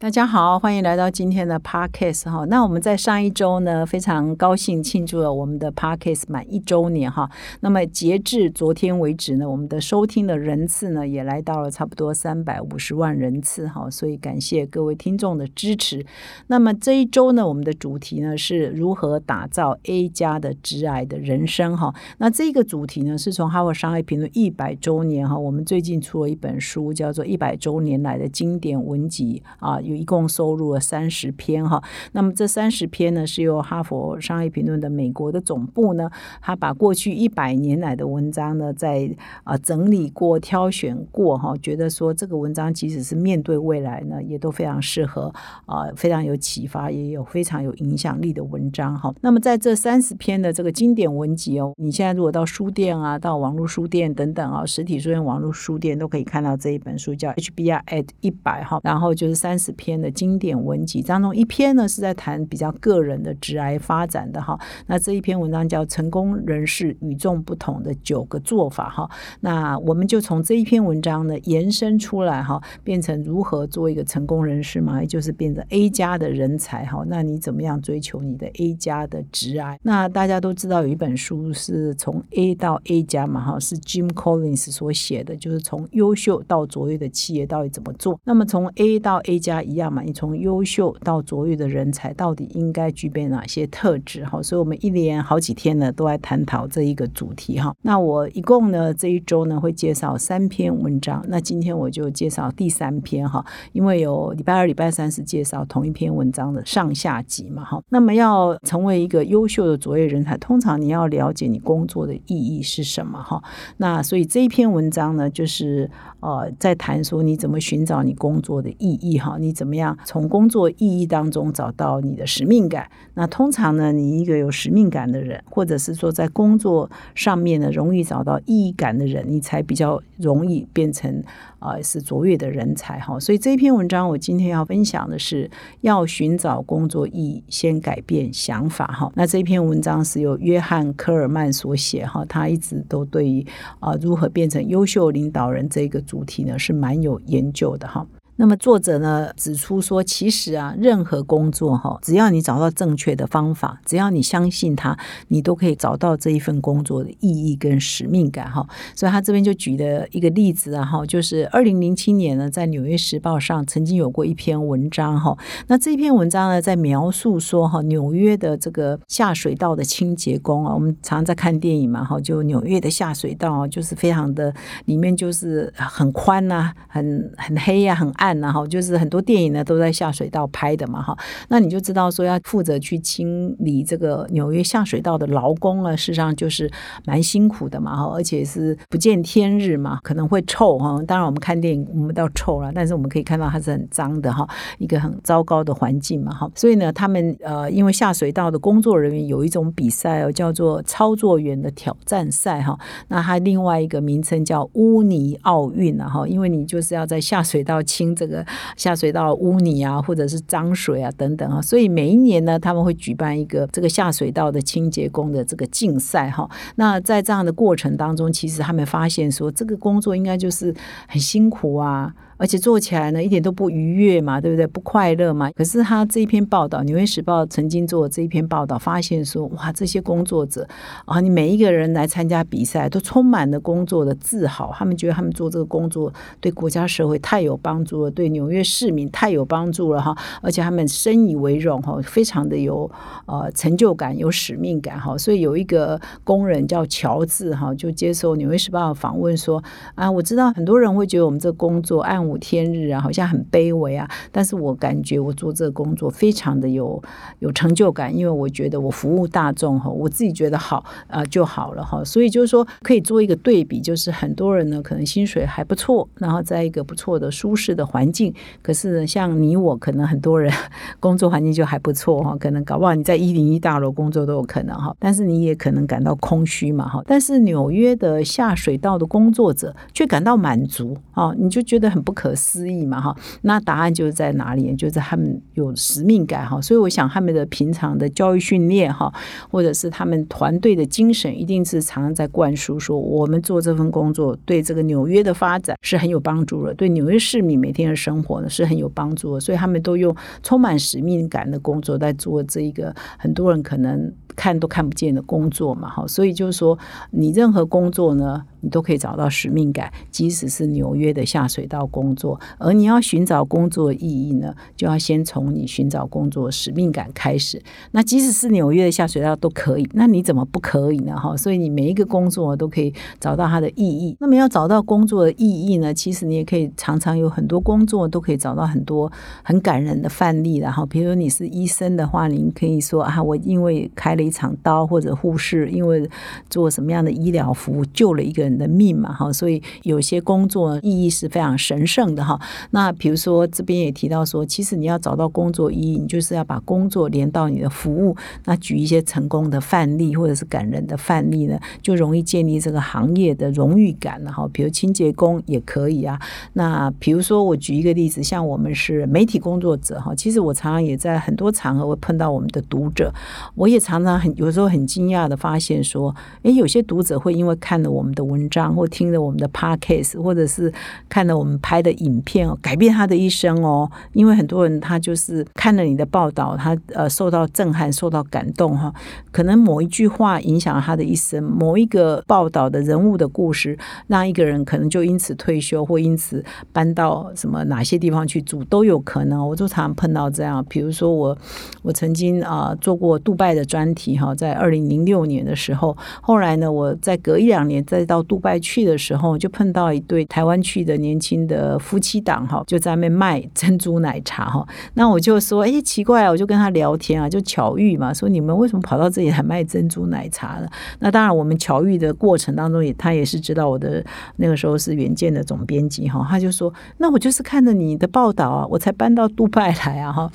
大家好，欢迎来到今天的 Podcast 哈。那我们在上一周呢，非常高兴庆祝了我们的 Podcast 满一周年哈。那么截至昨天为止呢，我们的收听的人次呢，也来到了差不多三百五十万人次哈。所以感谢各位听众的支持。那么这一周呢，我们的主题呢是如何打造 A 加的直癌的人生哈。那这个主题呢，是从哈佛商业评论一百周年哈，我们最近出了一本书，叫做《一百周年来的经典文集》啊。有一共收录了三十篇哈，那么这三十篇呢是由哈佛商业评论的美国的总部呢，他把过去一百年来的文章呢，在啊整理过、挑选过哈，觉得说这个文章即使是面对未来呢，也都非常适合啊，非常有启发，也有非常有影响力的文章哈。那么在这三十篇的这个经典文集哦，你现在如果到书店啊、到网络书店等等啊，实体书店、网络书店都可以看到这一本书，叫 HBR at 一百哈，然后就是三十。篇的经典文集当中，一篇呢是在谈比较个人的直癌发展的哈。那这一篇文章叫《成功人士与众不同的九个做法》哈。那我们就从这一篇文章呢延伸出来哈，变成如何做一个成功人士嘛，也就是变成 A 加的人才哈。那你怎么样追求你的 A 加的直癌？那大家都知道有一本书是从 A 到 A 加嘛哈，是 Jim Collins 所写的，就是从优秀到卓越的企业到底怎么做。那么从 A 到 A 加。一样嘛，你从优秀到卓越的人才，到底应该具备哪些特质？哈，所以我们一连好几天呢，都在探讨这一个主题哈。那我一共呢，这一周呢会介绍三篇文章。那今天我就介绍第三篇哈，因为有礼拜二、礼拜三是介绍同一篇文章的上下集嘛哈。那么要成为一个优秀的卓越人才，通常你要了解你工作的意义是什么哈。那所以这一篇文章呢，就是呃，在谈说你怎么寻找你工作的意义哈。你怎么样从工作意义当中找到你的使命感？那通常呢，你一个有使命感的人，或者是说在工作上面呢容易找到意义感的人，你才比较容易变成啊是卓越的人才哈。所以这篇文章我今天要分享的是，要寻找工作意义，先改变想法哈。那这篇文章是由约翰科尔曼所写哈，他一直都对于啊如何变成优秀领导人这个主题呢是蛮有研究的哈。那么作者呢指出说，其实啊，任何工作哈，只要你找到正确的方法，只要你相信它，你都可以找到这一份工作的意义跟使命感哈。所以他这边就举了一个例子啊哈，就是二零零七年呢，在《纽约时报》上曾经有过一篇文章哈。那这篇文章呢，在描述说哈，纽约的这个下水道的清洁工啊，我们常常在看电影嘛哈，就纽约的下水道就是非常的里面就是很宽呐，很很黑呀，很暗。然后就是很多电影呢都在下水道拍的嘛哈，那你就知道说要负责去清理这个纽约下水道的劳工啊，事实上就是蛮辛苦的嘛哈，而且是不见天日嘛，可能会臭哈。当然我们看电影我们到臭了，但是我们可以看到它是很脏的哈，一个很糟糕的环境嘛哈。所以呢，他们呃因为下水道的工作人员有一种比赛哦，叫做操作员的挑战赛哈。那它另外一个名称叫污泥奥运啊哈，因为你就是要在下水道清。这个下水道污泥啊，或者是脏水啊等等啊，所以每一年呢，他们会举办一个这个下水道的清洁工的这个竞赛哈。那在这样的过程当中，其实他们发现说，这个工作应该就是很辛苦啊。而且做起来呢，一点都不愉悦嘛，对不对？不快乐嘛。可是他这一篇报道，《纽约时报》曾经做这一篇报道，发现说，哇，这些工作者啊，你每一个人来参加比赛，都充满了工作的自豪。他们觉得他们做这个工作对国家社会太有帮助了，对纽约市民太有帮助了哈。而且他们深以为荣哈，非常的有呃成就感、有使命感哈。所以有一个工人叫乔治哈，就接受《纽约时报》访问说啊，我知道很多人会觉得我们这工作按无天日啊，好像很卑微啊。但是我感觉我做这个工作非常的有有成就感，因为我觉得我服务大众哈，我自己觉得好啊就好了哈。所以就是说可以做一个对比，就是很多人呢可能薪水还不错，然后在一个不错的舒适的环境，可是像你我可能很多人工作环境就还不错哈，可能搞不好你在一零一大楼工作都有可能哈，但是你也可能感到空虚嘛哈。但是纽约的下水道的工作者却感到满足啊，你就觉得很不可思议嘛哈。那答案就是在哪里？就是他们有使命感哈。所以我想他们的平常的教育训练哈，或者是他们团队的精神，一定是常常在灌输说，我们做这份工作对这个纽约的发展是很有帮助的，对纽约市民每天的生活呢是很有帮助的。所以他们都用充满使命感的工作在做这一个很多人可能看都看不见的工作嘛哈。所以就是说，你任何工作呢？你都可以找到使命感，即使是纽约的下水道工作。而你要寻找工作意义呢，就要先从你寻找工作使命感开始。那即使是纽约的下水道都可以，那你怎么不可以呢？哈，所以你每一个工作都可以找到它的意义。那么要找到工作的意义呢，其实你也可以常常有很多工作都可以找到很多很感人的范例。然后，比如说你是医生的话，你可以说啊，我因为开了一场刀，或者护士因为做什么样的医疗服务救了一个。的命嘛，哈，所以有些工作意义是非常神圣的哈。那比如说这边也提到说，其实你要找到工作意义，你就是要把工作连到你的服务。那举一些成功的范例或者是感人的范例呢，就容易建立这个行业的荣誉感了哈。比如清洁工也可以啊。那比如说我举一个例子，像我们是媒体工作者哈，其实我常常也在很多场合会碰到我们的读者，我也常常很有时候很惊讶的发现说，诶，有些读者会因为看了我们的文。文章或听了我们的 podcast，或者是看了我们拍的影片哦，改变他的一生哦。因为很多人他就是看了你的报道，他呃受到震撼，受到感动哈。可能某一句话影响了他的一生，某一个报道的人物的故事，让一个人可能就因此退休，或因此搬到什么哪些地方去住都有可能。我就常常碰到这样，比如说我我曾经啊做过杜拜的专题哈，在二零零六年的时候，后来呢，我再隔一两年再到。杜拜去的时候，就碰到一对台湾去的年轻的夫妻档哈，就在那边卖珍珠奶茶哈。那我就说，哎，奇怪啊，我就跟他聊天啊，就巧遇嘛，说你们为什么跑到这里来卖珍珠奶茶呢？那当然，我们巧遇的过程当中，也他也是知道我的那个时候是原件的总编辑哈，他就说，那我就是看着你的报道啊，我才搬到杜拜来啊哈。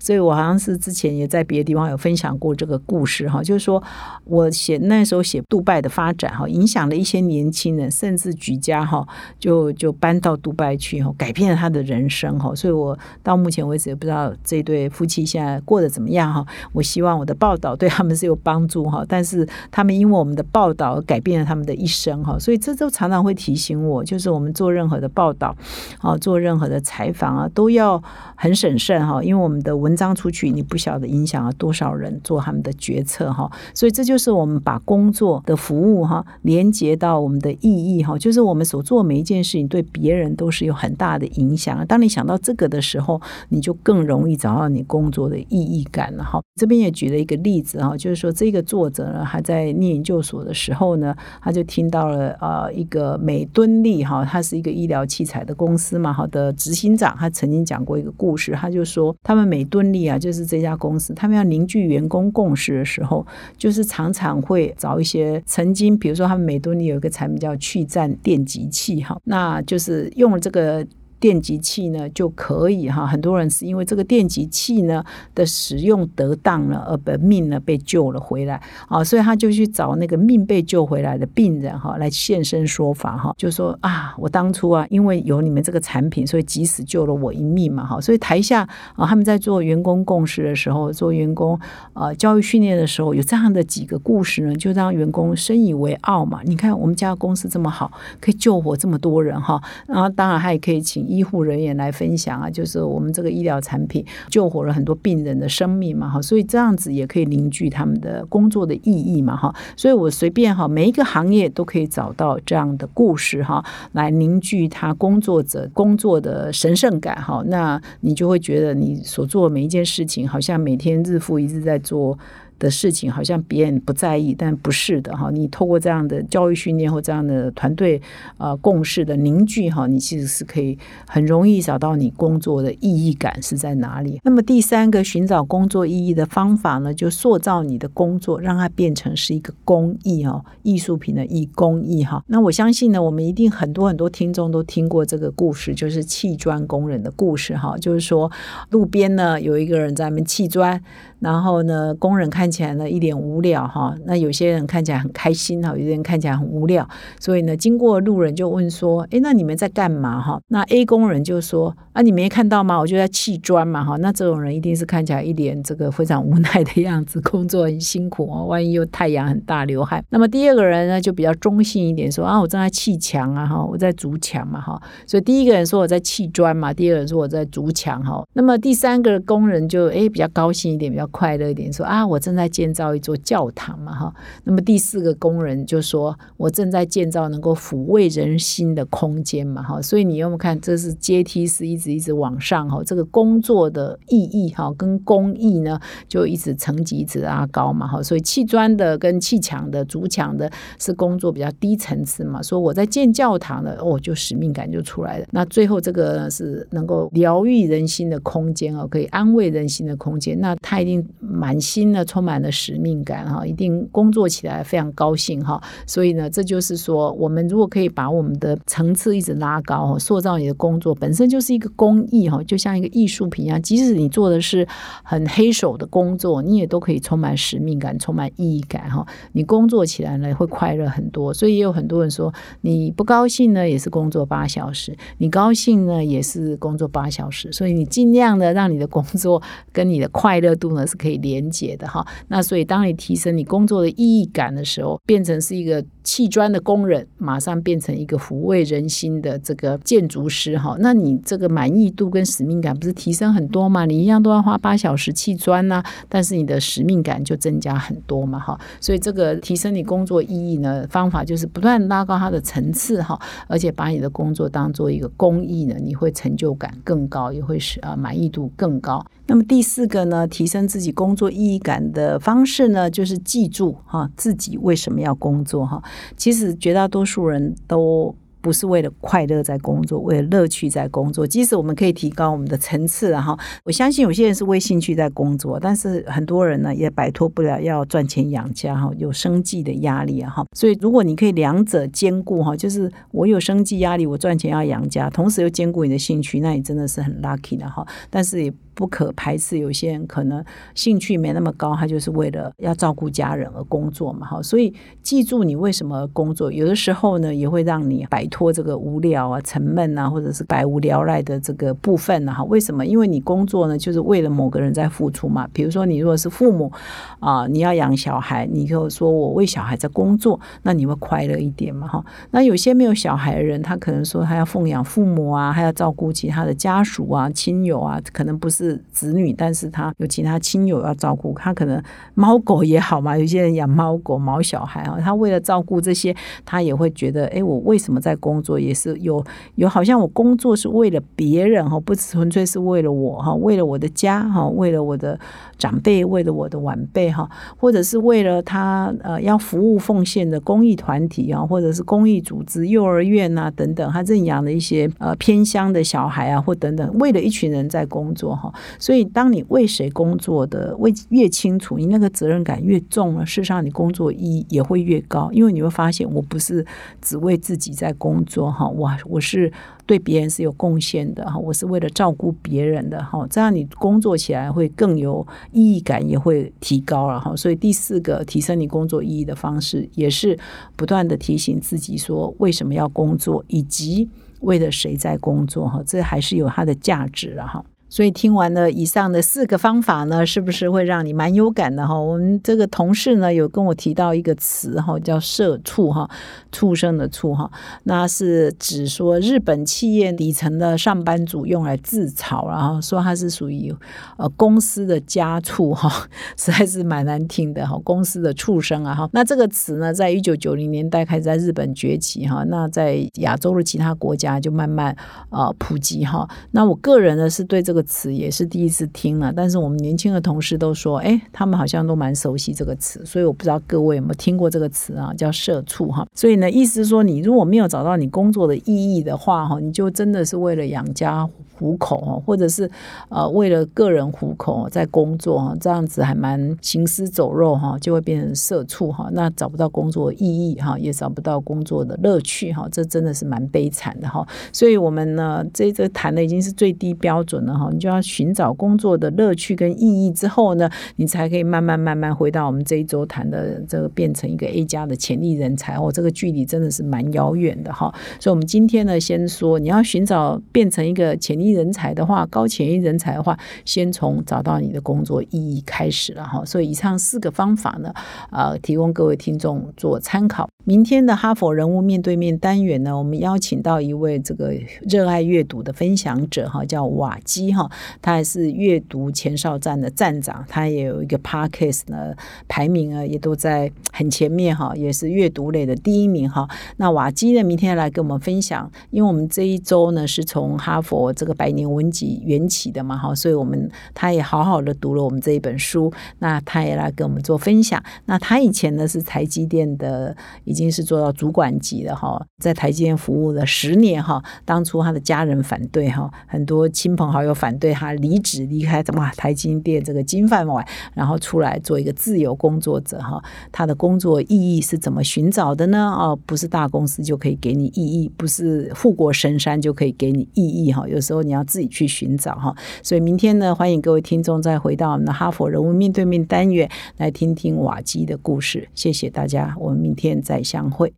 所以我好像是之前也在别的地方有分享过这个故事哈，就是说我写那时候写杜拜的发展哈，影响了一些年轻人，甚至举家哈就就搬到杜拜去哈，改变了他的人生哈。所以我到目前为止也不知道这对夫妻现在过得怎么样哈。我希望我的报道对他们是有帮助哈，但是他们因为我们的报道改变了他们的一生哈。所以这都常常会提醒我，就是我们做任何的报道啊，做任何的采访啊，都要很审慎哈，因为我们的文。文章出去，你不晓得影响了多少人做他们的决策哈，所以这就是我们把工作的服务哈连接到我们的意义哈，就是我们所做每一件事情对别人都是有很大的影响。当你想到这个的时候，你就更容易找到你工作的意义感了哈。这边也举了一个例子哈，就是说这个作者呢，还在念研究所的时候呢，他就听到了呃一个美敦力哈，他是一个医疗器材的公司嘛，好的执行长，他曾经讲过一个故事，他就说他们美敦。敦力啊，就是这家公司，他们要凝聚员工共识的时候，就是常常会找一些曾经，比如说他们美敦力有一个产品叫去站电极器，哈，那就是用了这个。电极器呢就可以哈，很多人是因为这个电极器呢的使用得当了，而把命呢被救了回来啊，所以他就去找那个命被救回来的病人哈，来现身说法哈，就说啊，我当初啊，因为有你们这个产品，所以即使救了我一命嘛哈，所以台下啊，他们在做员工共识的时候，做员工呃教育训练的时候，有这样的几个故事呢，就让员工深以为傲嘛。你看我们家公司这么好，可以救活这么多人哈，然后当然他也可以请。医护人员来分享啊，就是我们这个医疗产品救活了很多病人的生命嘛，哈，所以这样子也可以凝聚他们的工作的意义嘛，哈，所以我随便哈，每一个行业都可以找到这样的故事哈，来凝聚他工作者工作的神圣感哈，那你就会觉得你所做的每一件事情，好像每天日复一日在做。的事情，好像别人不在意，但不是的哈。你透过这样的教育训练或这样的团队呃共识的凝聚哈，你其实是可以很容易找到你工作的意义感是在哪里。那么第三个寻找工作意义的方法呢，就塑造你的工作，让它变成是一个工艺哦，艺术品的艺工艺哈。那我相信呢，我们一定很多很多听众都听过这个故事，就是砌砖工人的故事哈，就是说路边呢有一个人在那砌砖。然后呢，工人看起来呢一脸无聊哈，那有些人看起来很开心哈，有些人看起来很无聊，所以呢，经过路人就问说：“哎，那你们在干嘛哈？”那 A 工人就说：“啊，你没看到吗？我就在砌砖嘛哈。”那这种人一定是看起来一脸这个非常无奈的样子，工作很辛苦哦，万一又太阳很大流汗。那么第二个人呢就比较中性一点，说：“啊，我正在砌墙啊哈，我在筑墙嘛哈。”所以第一个人说我在砌砖嘛，第二个人说我在筑墙哈。那么第三个工人就哎比较高兴一点，比较。快乐一点，说啊，我正在在建造一座教堂嘛，哈。那么第四个工人就说，我正在建造能够抚慰人心的空间嘛，哈。所以你有没有看，这是阶梯式一直一直往上哈。这个工作的意义哈，跟工艺呢，就一直层级一直拉高嘛，哈。所以砌砖的跟砌墙的、筑墙的，是工作比较低层次嘛。说我在建教堂的，哦，就使命感就出来了。那最后这个呢是能够疗愈人心的空间哦，可以安慰人心的空间，那他一定。满心的，充充满了使命感哈，一定工作起来非常高兴哈。所以呢，这就是说，我们如果可以把我们的层次一直拉高，塑造你的工作本身就是一个工艺哈，就像一个艺术品一样。即使你做的是很黑手的工作，你也都可以充满使命感，充满意义感哈。你工作起来呢，会快乐很多。所以也有很多人说，你不高兴呢，也是工作八小时；你高兴呢，也是工作八小时。所以你尽量的让你的工作跟你的快乐度呢。是可以连接的哈，那所以当你提升你工作的意义感的时候，变成是一个砌砖的工人，马上变成一个抚慰人心的这个建筑师哈，那你这个满意度跟使命感不是提升很多吗？你一样都要花八小时砌砖呐，但是你的使命感就增加很多嘛哈，所以这个提升你工作意义呢方法就是不断拉高它的层次哈，而且把你的工作当做一个公益呢，你会成就感更高，也会使啊满意度更高。那么第四个呢，提升自己工作意义感的方式呢，就是记住哈自己为什么要工作哈。其实绝大多数人都。不是为了快乐在工作，为了乐趣在工作。即使我们可以提高我们的层次，然后我相信有些人是为兴趣在工作，但是很多人呢也摆脱不了要赚钱养家哈，有生计的压力啊哈。所以如果你可以两者兼顾哈，就是我有生计压力，我赚钱要养家，同时又兼顾你的兴趣，那你真的是很 lucky 的哈。但是也不可排斥有些人可能兴趣没那么高，他就是为了要照顾家人而工作嘛哈。所以记住你为什么工作，有的时候呢也会让你摆。脱这个无聊啊、沉闷啊，或者是百无聊赖的这个部分呢？哈，为什么？因为你工作呢，就是为了某个人在付出嘛。比如说，你如果是父母啊，你要养小孩，你就说我为小孩在工作，那你会快乐一点嘛？哈，那有些没有小孩的人，他可能说他要奉养父母啊，还要照顾其他的家属啊、亲友啊，可能不是子女，但是他有其他亲友要照顾，他可能猫狗也好嘛。有些人养猫狗、毛小孩啊，他为了照顾这些，他也会觉得，哎，我为什么在工作也是有有，好像我工作是为了别人哈，不纯粹是为了我哈，为了我的家哈，为了我的长辈，为了我的晚辈哈，或者是为了他呃要服务奉献的公益团体啊，或者是公益组织、幼儿园啊等等，他认养的一些呃偏乡的小孩啊，或等等，为了一群人在工作哈。所以，当你为谁工作的为越清楚，你那个责任感越重了，事实上你工作意义也会越高，因为你会发现，我不是只为自己在工。工作哈，我我是对别人是有贡献的哈，我是为了照顾别人的哈，这样你工作起来会更有意义感，也会提高了哈。所以第四个提升你工作意义的方式，也是不断的提醒自己说为什么要工作，以及为了谁在工作哈，这还是有它的价值了哈。所以听完了以上的四个方法呢，是不是会让你蛮有感的哈？我们这个同事呢有跟我提到一个词哈，叫“社畜”哈，畜生的“畜”哈，那是指说日本企业底层的上班族用来自嘲，然后说他是属于呃公司的家畜哈，实在是蛮难听的哈，公司的畜生啊哈。那这个词呢，在一九九零年代开始在日本崛起哈，那在亚洲的其他国家就慢慢呃普及哈。那我个人呢是对这个。个词也是第一次听了，但是我们年轻的同事都说，哎，他们好像都蛮熟悉这个词，所以我不知道各位有没有听过这个词啊，叫社畜哈。所以呢，意思是说，你如果没有找到你工作的意义的话哈，你就真的是为了养家糊口哦，或者是呃为了个人糊口在工作哈，这样子还蛮行尸走肉哈，就会变成社畜哈，那找不到工作意义哈，也找不到工作的乐趣哈，这真的是蛮悲惨的哈。所以我们呢，这这谈的已经是最低标准了哈，你就要寻找工作的乐趣跟意义之后呢，你才可以慢慢慢慢回到我们这一周谈的这个变成一个 A 加的潜力人才哦，这个距离真的是蛮遥远的哈。所以，我们今天呢，先说你要寻找变成一个潜力人才的话，高潜力人才的话，先从找到你的工作意义开始了哈。所以，以上四个方法呢，呃，提供各位听众做参考。明天的哈佛人物面对面单元呢，我们邀请到一位这个热爱阅读的分享者哈，叫瓦基哈，他还是阅读前哨站的站长，他也有一个 podcast 呢，排名啊也都在很前面哈，也是阅读类的第一名哈。那瓦基呢，明天来跟我们分享，因为我们这一周呢是从哈佛这个百年文集缘起的嘛哈，所以我们他也好好的读了我们这一本书，那他也来跟我们做分享。那他以前呢是台积电的。已经是做到主管级的哈，在台积电服务了十年哈。当初他的家人反对哈，很多亲朋好友反对他离职离开怎么台积电这个金饭碗，然后出来做一个自由工作者哈。他的工作意义是怎么寻找的呢？哦，不是大公司就可以给你意义，不是富国深山就可以给你意义哈。有时候你要自己去寻找哈。所以明天呢，欢迎各位听众再回到我们的哈佛人物面对面单元来听听瓦基的故事。谢谢大家，我们明天再。相会。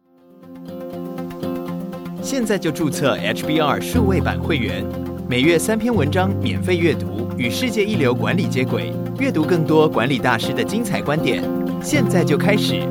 现在就注册 HBR 数位版会员，每月三篇文章免费阅读，与世界一流管理接轨，阅读更多管理大师的精彩观点。现在就开始。